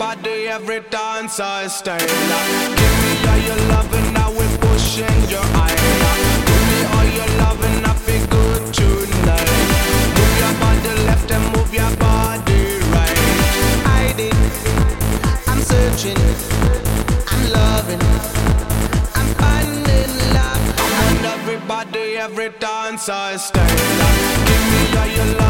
everybody, every dancer style. Give me all your loving, now we're pushing your eye. Give me all your loving, I feel good tonight. Move your body left and move your body right. Hiding, I'm searching, I'm loving, I'm finding love. I want everybody, every dancer style. Give me all your loving,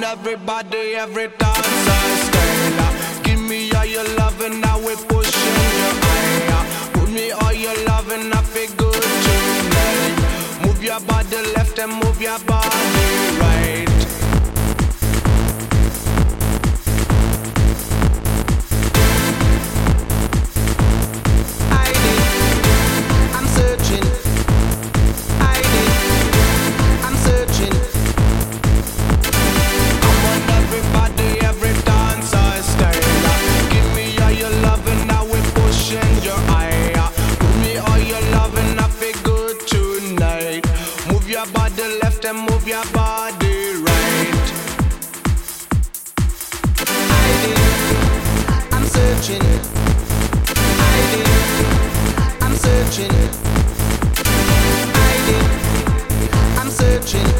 Come everybody, every dancer style. Give me all your loving, now we're pushing your eye. Put me all your loving, I feel good tonight. Move your body left and move your body right. Your body left and move your body right. Hiding, I'm searching. Hiding, I'm searching. Hiding, I'm searching.